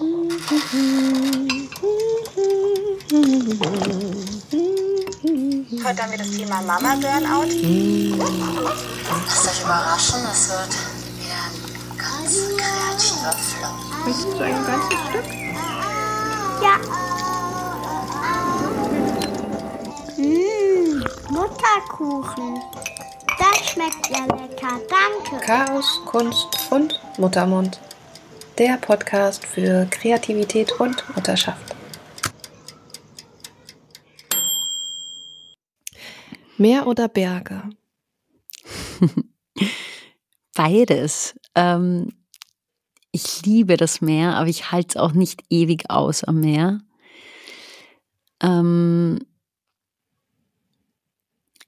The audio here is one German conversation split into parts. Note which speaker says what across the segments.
Speaker 1: Heute haben wir das Thema Mama Burnout.
Speaker 2: Lasst euch überraschen, es wird wieder ein ganz kreativer Flow.
Speaker 3: Möchtest du ein ganzes Stück?
Speaker 4: Ja. Mmh, Mutterkuchen. Das schmeckt ja lecker. Danke.
Speaker 3: Chaos, Kunst und Muttermund. Der Podcast für Kreativität und Mutterschaft. Meer oder Berge?
Speaker 5: Beides. Ähm, ich liebe das Meer, aber ich halte es auch nicht ewig aus am Meer. Ähm,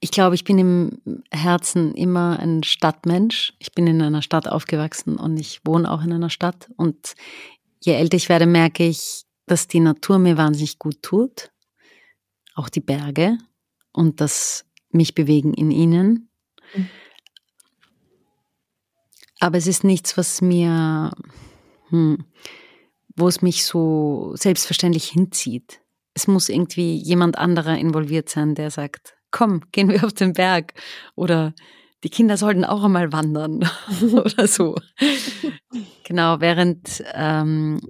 Speaker 5: ich glaube, ich bin im Herzen immer ein Stadtmensch. Ich bin in einer Stadt aufgewachsen und ich wohne auch in einer Stadt. Und je älter ich werde, merke ich, dass die Natur mir wahnsinnig gut tut. Auch die Berge. Und das mich bewegen in ihnen. Mhm. Aber es ist nichts, was mir, hm, wo es mich so selbstverständlich hinzieht. Es muss irgendwie jemand anderer involviert sein, der sagt, komm, gehen wir auf den Berg. Oder die Kinder sollten auch einmal wandern oder so. genau, während ähm,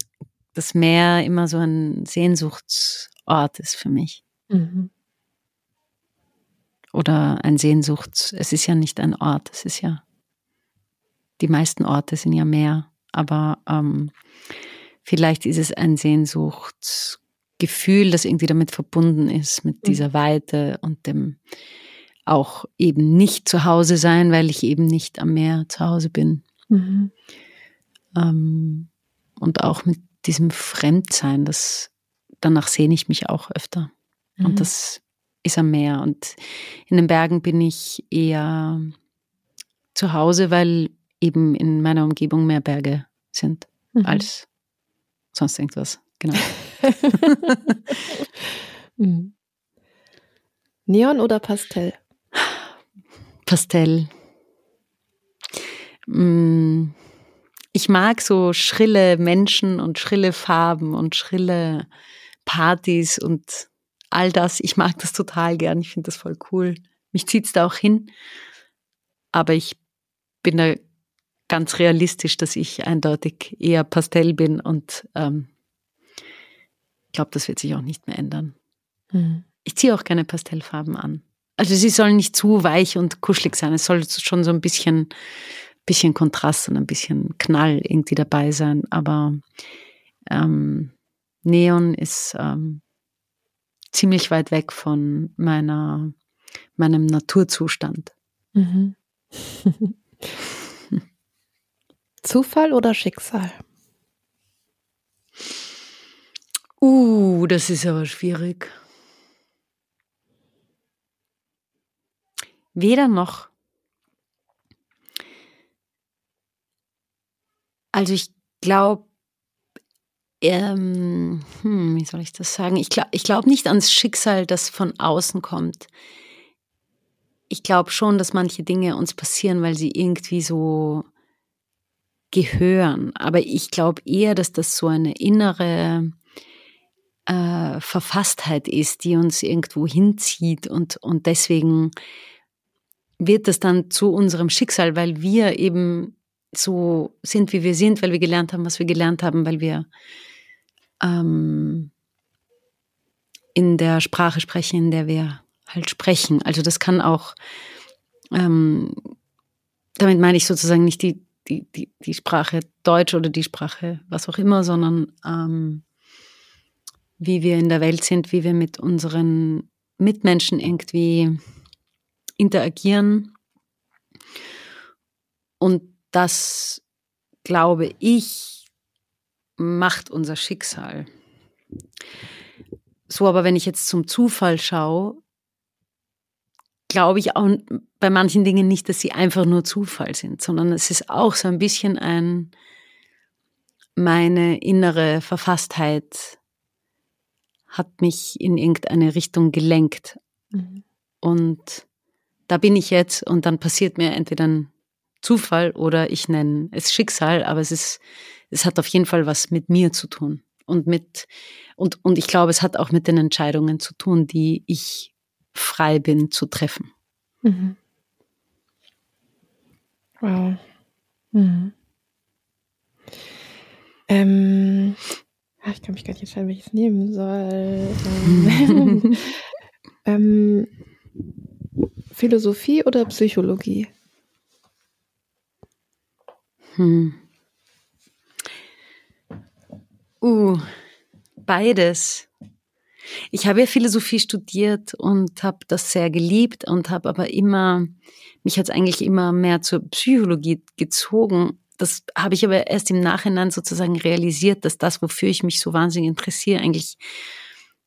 Speaker 5: das Meer immer so ein Sehnsuchtsort ist für mich. Mhm oder ein Sehnsuchts. Es ist ja nicht ein Ort, es ist ja. Die meisten Orte sind ja mehr, aber ähm, vielleicht ist es ein Sehnsuchtsgefühl, das irgendwie damit verbunden ist, mit mhm. dieser Weite und dem auch eben nicht zu Hause sein, weil ich eben nicht am Meer zu Hause bin. Mhm. Ähm, und auch mit diesem Fremdsein, das danach sehne ich mich auch öfter. Mhm. Und das ist am Meer. Und in den Bergen bin ich eher zu Hause, weil eben in meiner Umgebung mehr Berge sind mhm. als sonst irgendwas. Genau.
Speaker 3: Neon oder Pastell?
Speaker 5: Pastell. Mm, ich mag so schrille Menschen und schrille Farben und schrille Partys und all das. Ich mag das total gern. Ich finde das voll cool. Mich zieht es da auch hin. Aber ich bin da ganz realistisch, dass ich eindeutig eher Pastell bin und ähm, ich glaube, das wird sich auch nicht mehr ändern. Mhm. Ich ziehe auch keine Pastellfarben an. Also sie sollen nicht zu weich und kuschelig sein. Es soll schon so ein bisschen, bisschen Kontrast und ein bisschen Knall irgendwie dabei sein. Aber ähm, Neon ist ähm, ziemlich weit weg von meiner, meinem Naturzustand. Mhm.
Speaker 3: Zufall oder Schicksal?
Speaker 5: Uh, das ist aber schwierig. Weder noch. Also ich glaube, ähm, hm, wie soll ich das sagen? Ich glaube ich glaub nicht ans Schicksal, das von außen kommt. Ich glaube schon, dass manche Dinge uns passieren, weil sie irgendwie so gehören. Aber ich glaube eher, dass das so eine innere äh, Verfasstheit ist, die uns irgendwo hinzieht und, und deswegen wird das dann zu unserem Schicksal, weil wir eben so sind, wie wir sind, weil wir gelernt haben, was wir gelernt haben, weil wir ähm, in der Sprache sprechen, in der wir halt sprechen. Also das kann auch, ähm, damit meine ich sozusagen nicht die, die, die, die Sprache Deutsch oder die Sprache was auch immer, sondern ähm, wie wir in der Welt sind, wie wir mit unseren Mitmenschen irgendwie interagieren. Und das, glaube ich, macht unser Schicksal. So, aber wenn ich jetzt zum Zufall schaue, glaube ich auch bei manchen Dingen nicht, dass sie einfach nur Zufall sind, sondern es ist auch so ein bisschen ein, meine innere Verfasstheit hat mich in irgendeine Richtung gelenkt. Mhm. Und da bin ich jetzt und dann passiert mir entweder ein Zufall oder ich nenne es Schicksal, aber es ist es hat auf jeden Fall was mit mir zu tun und mit und und ich glaube, es hat auch mit den Entscheidungen zu tun, die ich frei bin zu treffen.
Speaker 3: Mhm. Wow. Mhm. Ähm, ich kann mich gar nicht entscheiden, welches nehmen soll. Ähm, ähm, Philosophie oder Psychologie?
Speaker 5: Hm. Uh, beides. Ich habe ja Philosophie studiert und habe das sehr geliebt und habe aber immer, mich hat es eigentlich immer mehr zur Psychologie gezogen. Das habe ich aber erst im Nachhinein sozusagen realisiert, dass das, wofür ich mich so wahnsinnig interessiere, eigentlich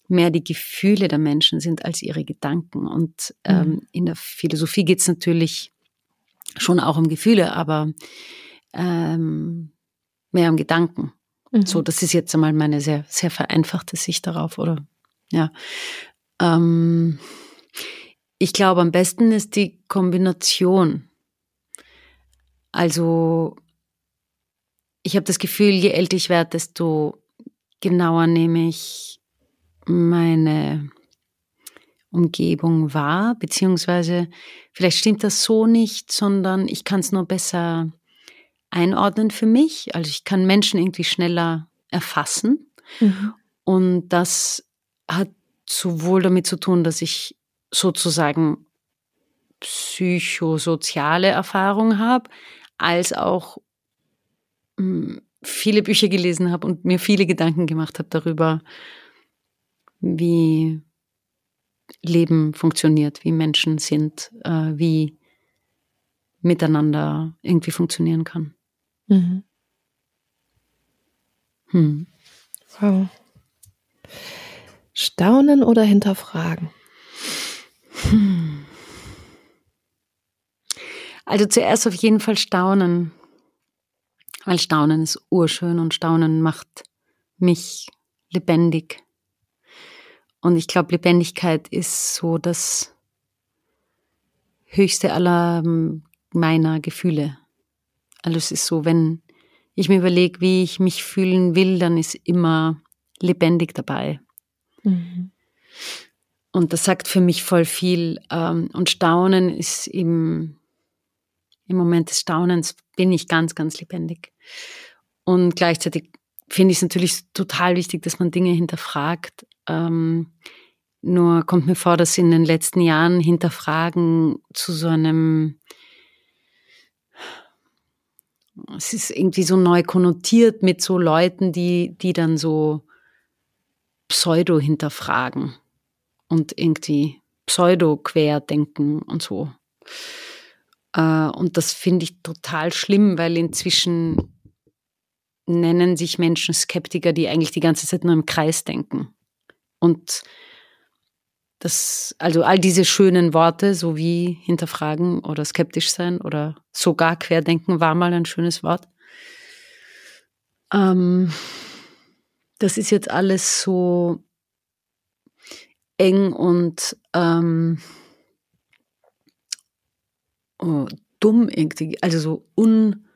Speaker 5: mehr die Gefühle der Menschen sind als ihre Gedanken. Und ähm, mhm. in der Philosophie geht es natürlich schon auch um Gefühle, aber ähm, mehr um Gedanken. Mhm. So, das ist jetzt einmal meine sehr, sehr vereinfachte Sicht darauf, oder? Ja. Ähm, ich glaube, am besten ist die Kombination. Also, ich habe das Gefühl, je älter ich werde, desto genauer nehme ich meine Umgebung wahr, beziehungsweise vielleicht stimmt das so nicht, sondern ich kann es nur besser einordnen für mich. Also ich kann Menschen irgendwie schneller erfassen. Mhm. Und das hat sowohl damit zu tun, dass ich sozusagen psychosoziale Erfahrung habe, als auch viele Bücher gelesen habe und mir viele Gedanken gemacht habe darüber, wie Leben funktioniert, wie Menschen sind, äh, wie miteinander irgendwie funktionieren kann. Mhm.
Speaker 3: Hm. Wow. Staunen oder hinterfragen? Hm.
Speaker 5: Also zuerst auf jeden Fall staunen, weil Staunen ist urschön und Staunen macht mich lebendig. Und ich glaube, Lebendigkeit ist so das höchste aller meiner Gefühle. Also es ist so, wenn ich mir überlege, wie ich mich fühlen will, dann ist immer lebendig dabei. Mhm. Und das sagt für mich voll viel. Ähm, und Staunen ist im, im Moment des Staunens bin ich ganz, ganz lebendig. Und gleichzeitig finde ich es natürlich total wichtig, dass man Dinge hinterfragt. Ähm, nur kommt mir vor, dass in den letzten Jahren Hinterfragen zu so einem, es ist irgendwie so neu konnotiert mit so Leuten, die, die dann so Pseudo hinterfragen und irgendwie Pseudo querdenken und so. Äh, und das finde ich total schlimm, weil inzwischen nennen sich Menschen Skeptiker, die eigentlich die ganze Zeit nur im Kreis denken. Und das, also all diese schönen Worte, so wie hinterfragen oder skeptisch sein oder sogar querdenken, war mal ein schönes Wort. Ähm, das ist jetzt alles so eng und ähm, oh, dumm irgendwie, also so un,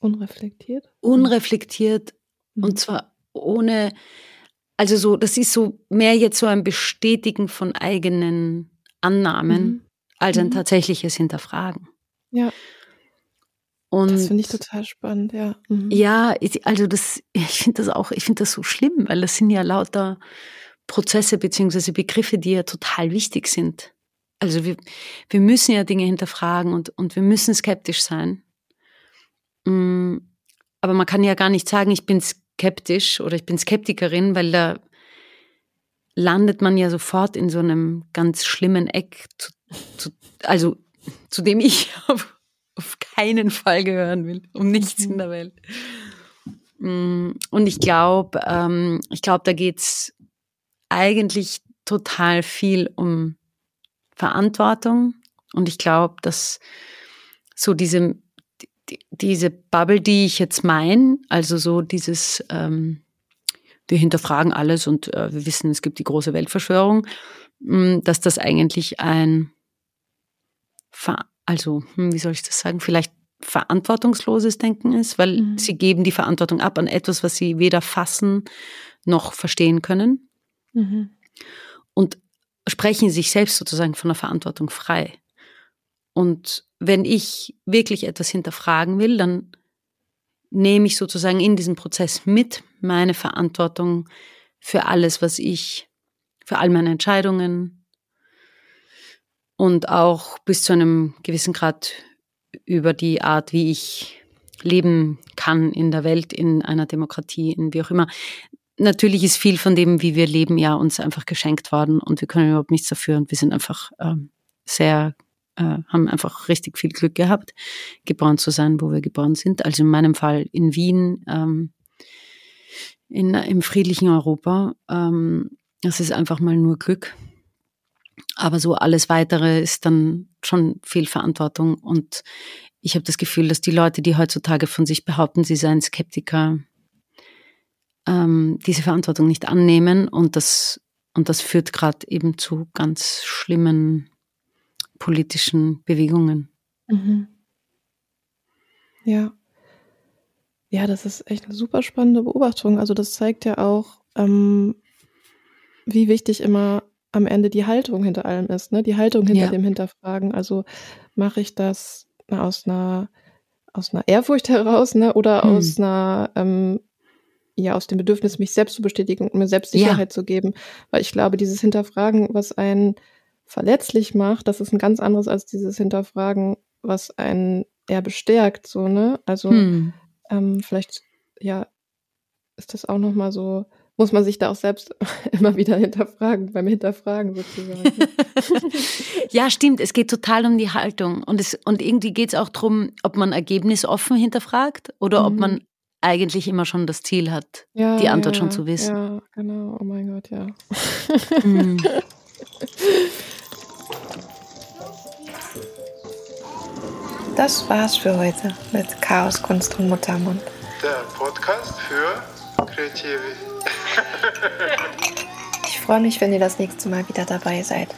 Speaker 3: unreflektiert.
Speaker 5: Unreflektiert mhm. und zwar ohne also so, das ist so mehr jetzt so ein Bestätigen von eigenen Annahmen mhm. als ein mhm. tatsächliches Hinterfragen.
Speaker 3: Ja. Und das finde ich total spannend, ja.
Speaker 5: Mhm. Ja, also das, ich finde das auch, ich finde das so schlimm, weil das sind ja lauter Prozesse beziehungsweise Begriffe, die ja total wichtig sind. Also wir, wir müssen ja Dinge hinterfragen und, und wir müssen skeptisch sein. Mm, aber man kann ja gar nicht sagen, ich bin skeptisch oder ich bin Skeptikerin, weil da landet man ja sofort in so einem ganz schlimmen Eck, zu, zu, also zu dem ich auf, auf, keinen Fall gehören will, um nichts in der Welt. Mm, und ich glaube, ähm, ich glaube, da geht's eigentlich total viel um Verantwortung. Und ich glaube, dass so diese diese Bubble, die ich jetzt meine, also so dieses, ähm, wir hinterfragen alles und äh, wir wissen, es gibt die große Weltverschwörung, mh, mm, dass das eigentlich ein, also hm, wie soll ich das sagen, vielleicht verantwortungsloses Denken ist, weil
Speaker 3: Mhm.
Speaker 5: sie geben die Verantwortung ab an etwas, was sie weder fassen noch verstehen können
Speaker 3: Mhm.
Speaker 5: und sprechen sich selbst sozusagen von der Verantwortung frei. Und wenn ich wirklich etwas hinterfragen will, dann nehme ich sozusagen in diesen Prozess mit meine Verantwortung für alles, was ich, für all meine Entscheidungen und auch bis zu einem gewissen Grad über die Art, wie ich leben kann in der Welt, in einer Demokratie, in wie auch immer. Natürlich ist viel von dem, wie wir leben, ja uns einfach geschenkt worden und wir können überhaupt nichts dafür und wir sind einfach ähm, sehr, äh, haben einfach richtig viel Glück gehabt, geboren zu sein, wo wir geboren sind. Also in meinem Fall in Wien, ähm, in, im friedlichen Europa. Ähm, das ist einfach mal nur Glück. Aber so alles weitere ist dann schon viel Verantwortung. Und ich habe das Gefühl, dass die Leute, die heutzutage von sich behaupten, sie seien Skeptiker, ähm, diese Verantwortung nicht annehmen. Und das, und das führt gerade eben zu ganz schlimmen politischen Bewegungen.
Speaker 3: Mhm. Ja. Ja, das ist echt eine super spannende Beobachtung. Also das zeigt ja auch, ähm, wie wichtig immer am Ende die Haltung hinter allem ist, ne? Die Haltung hinter
Speaker 5: Ja.
Speaker 3: dem Hinterfragen. Also mache ich das aus einer aus einer Ehrfurcht heraus, ne? Oder
Speaker 5: Hm.
Speaker 3: aus einer ähm, ja aus dem Bedürfnis, mich selbst zu bestätigen und mir selbst
Speaker 5: Ja.
Speaker 3: Sicherheit zu geben. Weil ich glaube, dieses Hinterfragen, was einen verletzlich macht, das ist ein ganz anderes als dieses Hinterfragen, was einen eher bestärkt, so, ne? Also
Speaker 5: Hm.
Speaker 3: ähm, vielleicht, ja, ist das auch nochmal so, muss man sich da auch selbst immer wieder hinterfragen, beim Hinterfragen sozusagen.
Speaker 5: Ja, stimmt. Es geht total um die Haltung. Und, es, und irgendwie geht es auch darum, ob man ergebnisoffen hinterfragt oder ob
Speaker 3: Mhm.
Speaker 5: man eigentlich immer schon das Ziel hat,
Speaker 3: ja,
Speaker 5: die Antwort
Speaker 3: ja,
Speaker 5: schon zu wissen.
Speaker 3: Ja, genau. Oh mein Gott, ja.
Speaker 5: Hm.
Speaker 6: Das war's für heute mit Chaos, Kunst und Muttermund.
Speaker 7: Der Podcast für Kreative.
Speaker 6: Ich freue mich, wenn ihr das nächste Mal wieder dabei seid.